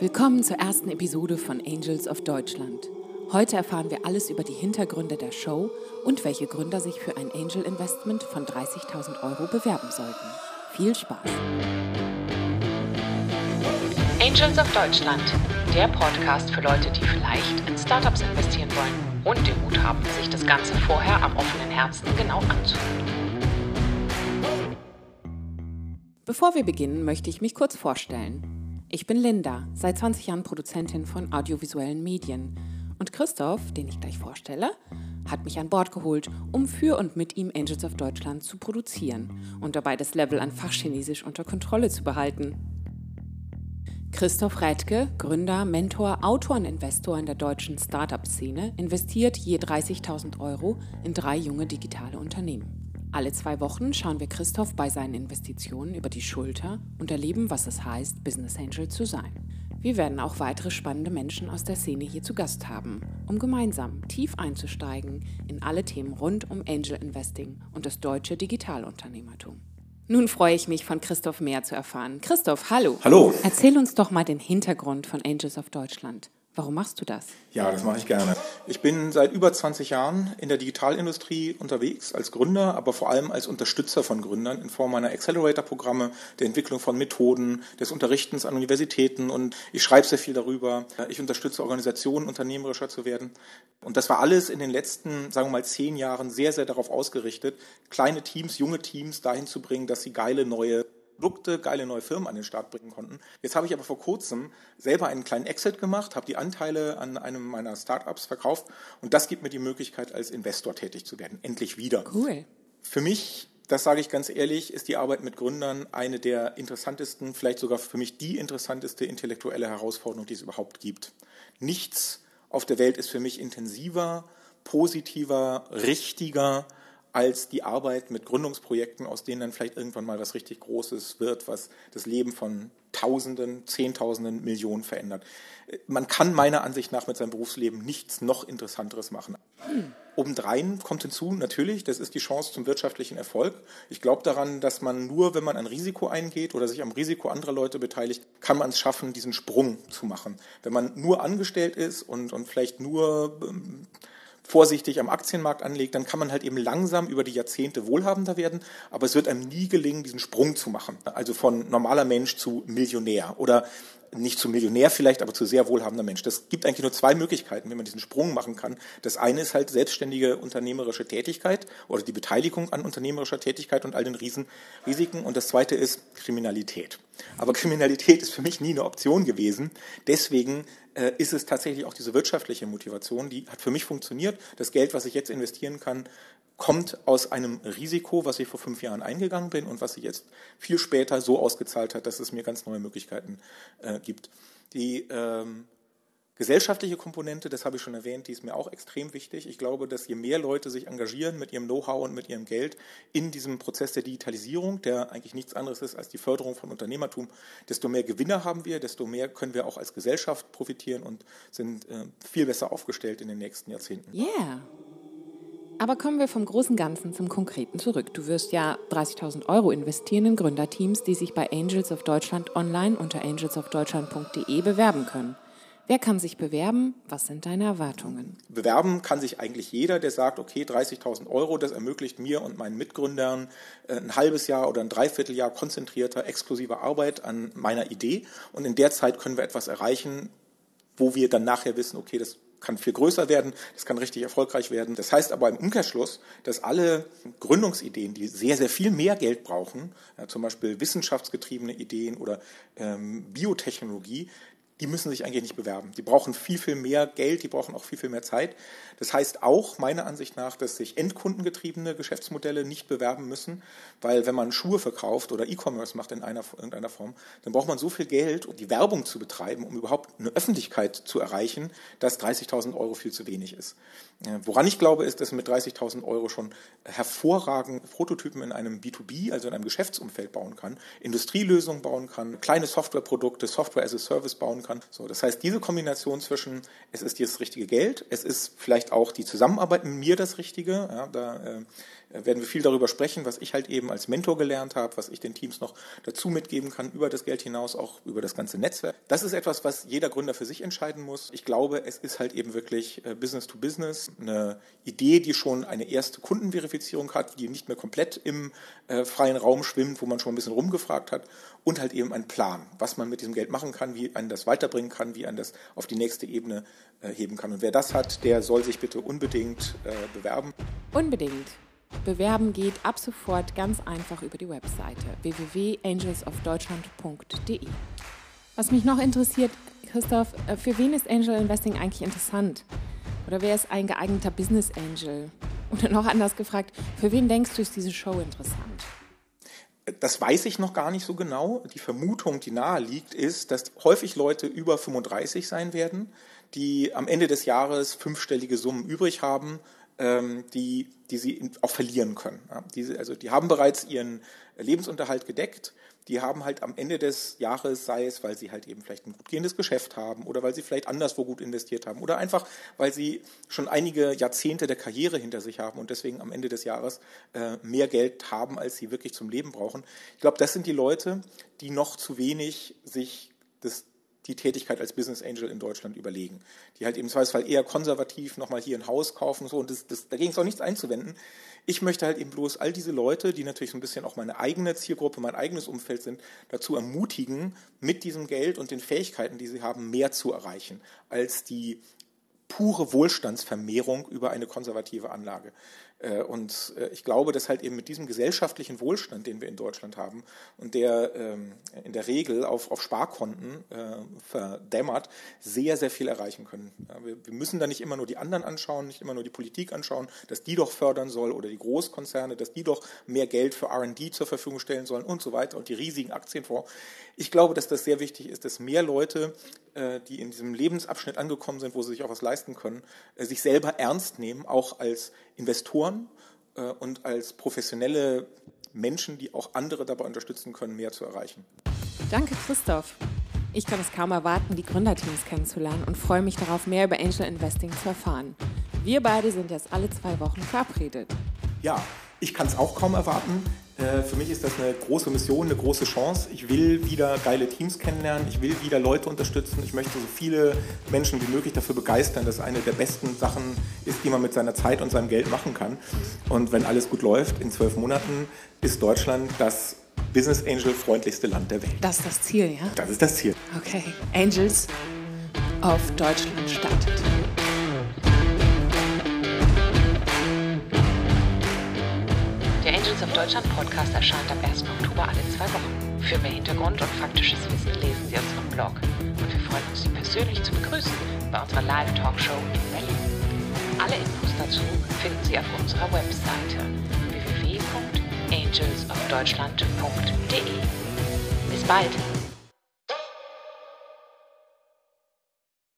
Willkommen zur ersten Episode von Angels of Deutschland. Heute erfahren wir alles über die Hintergründe der Show und welche Gründer sich für ein Angel Investment von 30.000 Euro bewerben sollten. Viel Spaß! Angels of Deutschland, der Podcast für Leute, die vielleicht in Startups investieren wollen und den Mut haben, sich das Ganze vorher am offenen Herzen genau anzuhören. Bevor wir beginnen, möchte ich mich kurz vorstellen. Ich bin Linda, seit 20 Jahren Produzentin von audiovisuellen Medien. Und Christoph, den ich gleich vorstelle, hat mich an Bord geholt, um für und mit ihm Angels of Deutschland zu produzieren und dabei das Level an Fachchinesisch unter Kontrolle zu behalten. Christoph Rädke, Gründer, Mentor, Autor und Investor in der deutschen Startup-Szene, investiert je 30.000 Euro in drei junge digitale Unternehmen. Alle zwei Wochen schauen wir Christoph bei seinen Investitionen über die Schulter und erleben, was es heißt, Business Angel zu sein. Wir werden auch weitere spannende Menschen aus der Szene hier zu Gast haben, um gemeinsam tief einzusteigen in alle Themen rund um Angel Investing und das deutsche Digitalunternehmertum. Nun freue ich mich, von Christoph mehr zu erfahren. Christoph, hallo. Hallo. Erzähl uns doch mal den Hintergrund von Angels of Deutschland. Warum machst du das? Ja, das mache ich gerne. Ich bin seit über 20 Jahren in der Digitalindustrie unterwegs als Gründer, aber vor allem als Unterstützer von Gründern in Form meiner Accelerator-Programme, der Entwicklung von Methoden, des Unterrichtens an Universitäten und ich schreibe sehr viel darüber. Ich unterstütze Organisationen, unternehmerischer zu werden. Und das war alles in den letzten, sagen wir mal, zehn Jahren sehr, sehr darauf ausgerichtet, kleine Teams, junge Teams dahin zu bringen, dass sie geile neue Produkte, geile neue Firmen an den Start bringen konnten. Jetzt habe ich aber vor kurzem selber einen kleinen Exit gemacht, habe die Anteile an einem meiner Startups verkauft und das gibt mir die Möglichkeit, als Investor tätig zu werden. Endlich wieder. Cool. Für mich das sage ich ganz ehrlich, ist die Arbeit mit Gründern eine der interessantesten, vielleicht sogar für mich die interessanteste intellektuelle Herausforderung, die es überhaupt gibt. Nichts auf der Welt ist für mich intensiver, positiver, richtiger als die Arbeit mit Gründungsprojekten, aus denen dann vielleicht irgendwann mal was richtig Großes wird, was das Leben von Tausenden, Zehntausenden, Millionen verändert. Man kann meiner Ansicht nach mit seinem Berufsleben nichts noch Interessanteres machen. Obendrein kommt hinzu, natürlich, das ist die Chance zum wirtschaftlichen Erfolg. Ich glaube daran, dass man nur, wenn man ein Risiko eingeht oder sich am Risiko anderer Leute beteiligt, kann man es schaffen, diesen Sprung zu machen. Wenn man nur angestellt ist und, und vielleicht nur ähm, vorsichtig am Aktienmarkt anlegt, dann kann man halt eben langsam über die Jahrzehnte wohlhabender werden, aber es wird einem nie gelingen, diesen Sprung zu machen. Also von normaler Mensch zu Millionär oder nicht zu Millionär vielleicht, aber zu sehr wohlhabender Mensch. Das gibt eigentlich nur zwei Möglichkeiten, wie man diesen Sprung machen kann. Das eine ist halt selbstständige unternehmerische Tätigkeit oder die Beteiligung an unternehmerischer Tätigkeit und all den Riesen, Risiken. Und das zweite ist Kriminalität. Aber Kriminalität ist für mich nie eine Option gewesen. Deswegen äh, ist es tatsächlich auch diese wirtschaftliche Motivation, die hat für mich funktioniert. Das Geld, was ich jetzt investieren kann, kommt aus einem Risiko, was ich vor fünf Jahren eingegangen bin und was sich jetzt viel später so ausgezahlt hat, dass es mir ganz neue Möglichkeiten äh, gibt. Die ähm, gesellschaftliche Komponente, das habe ich schon erwähnt, die ist mir auch extrem wichtig. Ich glaube, dass je mehr Leute sich engagieren mit ihrem Know-how und mit ihrem Geld in diesem Prozess der Digitalisierung, der eigentlich nichts anderes ist als die Förderung von Unternehmertum, desto mehr Gewinner haben wir, desto mehr können wir auch als Gesellschaft profitieren und sind äh, viel besser aufgestellt in den nächsten Jahrzehnten. Yeah. Aber kommen wir vom großen Ganzen zum Konkreten zurück. Du wirst ja 30.000 Euro investieren in Gründerteams, die sich bei Angels of Deutschland online unter angelsofdeutschland.de bewerben können. Wer kann sich bewerben? Was sind deine Erwartungen? Bewerben kann sich eigentlich jeder, der sagt, okay, 30.000 Euro, das ermöglicht mir und meinen Mitgründern äh, ein halbes Jahr oder ein Dreivierteljahr konzentrierter, exklusiver Arbeit an meiner Idee. Und in der Zeit können wir etwas erreichen, wo wir dann nachher wissen, okay, das kann viel größer werden, das kann richtig erfolgreich werden. Das heißt aber im Umkehrschluss, dass alle Gründungsideen, die sehr, sehr viel mehr Geld brauchen, ja, zum Beispiel wissenschaftsgetriebene Ideen oder ähm, Biotechnologie, die müssen sich eigentlich nicht bewerben. Die brauchen viel, viel mehr Geld, die brauchen auch viel, viel mehr Zeit. Das heißt auch meiner Ansicht nach, dass sich endkundengetriebene Geschäftsmodelle nicht bewerben müssen, weil wenn man Schuhe verkauft oder E-Commerce macht in einer, irgendeiner Form, dann braucht man so viel Geld, um die Werbung zu betreiben, um überhaupt eine Öffentlichkeit zu erreichen, dass 30.000 Euro viel zu wenig ist. Woran ich glaube, ist, dass man mit 30.000 Euro schon hervorragend Prototypen in einem B2B, also in einem Geschäftsumfeld bauen kann, Industrielösungen bauen kann, kleine Softwareprodukte, Software as a Service bauen kann. So, das heißt, diese Kombination zwischen, es ist das richtige Geld, es ist vielleicht auch die Zusammenarbeit mit mir das Richtige, ja, da äh, werden wir viel darüber sprechen, was ich halt eben als Mentor gelernt habe, was ich den Teams noch dazu mitgeben kann, über das Geld hinaus, auch über das ganze Netzwerk. Das ist etwas, was jeder Gründer für sich entscheiden muss. Ich glaube, es ist halt eben wirklich äh, Business to Business, eine Idee, die schon eine erste Kundenverifizierung hat, die nicht mehr komplett im äh, freien Raum schwimmt, wo man schon ein bisschen rumgefragt hat und halt eben ein Plan, was man mit diesem Geld machen kann, wie man das weiterbringen kann, wie man das auf die nächste Ebene äh, heben kann. Und wer das hat, der soll sich bitte unbedingt äh, bewerben. Unbedingt. Bewerben geht ab sofort ganz einfach über die Webseite www.angelsofdeutschland.de. Was mich noch interessiert, Christoph, äh, für wen ist Angel Investing eigentlich interessant? Oder wer ist ein geeigneter Business Angel? Oder noch anders gefragt, für wen denkst du, ist diese Show interessant? Das weiß ich noch gar nicht so genau. Die Vermutung, die nahe liegt, ist, dass häufig Leute über 35 sein werden, die am Ende des Jahres fünfstellige Summen übrig haben, die, die sie auch verlieren können. Diese, also die haben bereits ihren Lebensunterhalt gedeckt die haben halt am Ende des Jahres, sei es, weil sie halt eben vielleicht ein gut gehendes Geschäft haben oder weil sie vielleicht anderswo gut investiert haben oder einfach, weil sie schon einige Jahrzehnte der Karriere hinter sich haben und deswegen am Ende des Jahres äh, mehr Geld haben, als sie wirklich zum Leben brauchen. Ich glaube, das sind die Leute, die noch zu wenig sich das die Tätigkeit als Business Angel in Deutschland überlegen. Die halt im Zweifelsfall eher konservativ nochmal hier ein Haus kaufen so und das, das, dagegen ist auch nichts einzuwenden. Ich möchte halt eben bloß all diese Leute, die natürlich so ein bisschen auch meine eigene Zielgruppe, mein eigenes Umfeld sind, dazu ermutigen, mit diesem Geld und den Fähigkeiten, die sie haben, mehr zu erreichen als die pure Wohlstandsvermehrung über eine konservative Anlage. Äh, und äh, ich glaube, dass halt eben mit diesem gesellschaftlichen Wohlstand, den wir in Deutschland haben und der ähm, in der Regel auf, auf Sparkonten äh, verdämmert, sehr, sehr viel erreichen können. Wir müssen da nicht immer nur die anderen anschauen, nicht immer nur die Politik anschauen, dass die doch fördern soll oder die Großkonzerne, dass die doch mehr Geld für RD zur Verfügung stellen sollen und so weiter und die riesigen Aktienfonds. Ich glaube, dass das sehr wichtig ist, dass mehr Leute, die in diesem Lebensabschnitt angekommen sind, wo sie sich auch was leisten können, sich selber ernst nehmen, auch als Investoren äh, und als professionelle Menschen, die auch andere dabei unterstützen können, mehr zu erreichen. Danke, Christoph. Ich kann es kaum erwarten, die Gründerteams kennenzulernen und freue mich darauf, mehr über Angel Investing zu erfahren. Wir beide sind jetzt alle zwei Wochen verabredet. Ja, ich kann es auch kaum erwarten. Äh, für mich ist das eine große Mission, eine große Chance. Ich will wieder geile Teams kennenlernen, ich will wieder Leute unterstützen, ich möchte so viele Menschen wie möglich dafür begeistern, dass eine der besten Sachen ist, die man mit seiner Zeit und seinem Geld machen kann. Und wenn alles gut läuft, in zwölf Monaten ist Deutschland das Business Angel freundlichste Land der Welt. Das ist das Ziel, ja? Das ist das Ziel. Okay, Angels auf Deutschland startet. Angels of Deutschland Podcast erscheint am 1. Oktober alle zwei Wochen. Für mehr Hintergrund und faktisches Wissen lesen Sie unseren Blog. Und wir freuen uns, Sie persönlich zu begrüßen bei unserer Live-Talkshow in Berlin. Alle Infos dazu finden Sie auf unserer Webseite www.angelsofdeutschland.de. Bis bald!